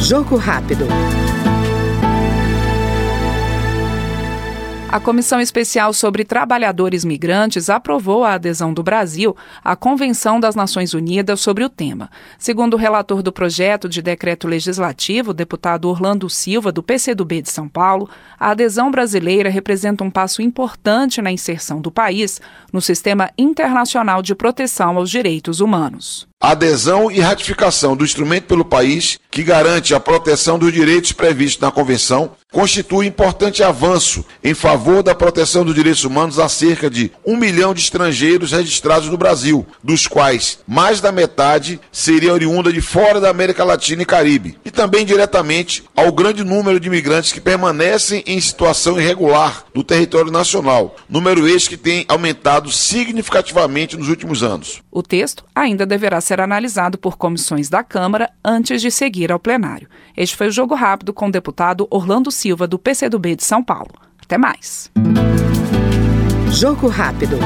Jogo rápido. A Comissão Especial sobre Trabalhadores Migrantes aprovou a adesão do Brasil à Convenção das Nações Unidas sobre o tema. Segundo o relator do projeto de decreto legislativo, deputado Orlando Silva, do PCdoB de São Paulo, a adesão brasileira representa um passo importante na inserção do país no sistema internacional de proteção aos direitos humanos. Adesão e ratificação do instrumento pelo país, que garante a proteção dos direitos previstos na Convenção, constitui importante avanço em favor da proteção dos direitos humanos a cerca de um milhão de estrangeiros registrados no Brasil, dos quais mais da metade seria oriunda de fora da América Latina e Caribe, e também diretamente ao grande número de imigrantes que permanecem em situação irregular no território nacional, número este que tem aumentado significativamente nos últimos anos. O texto ainda deverá ser analisado por comissões da Câmara antes de seguir ao plenário. Este foi o Jogo Rápido com o deputado Orlando Silva, do PCdoB de São Paulo. Até mais. Jogo Rápido.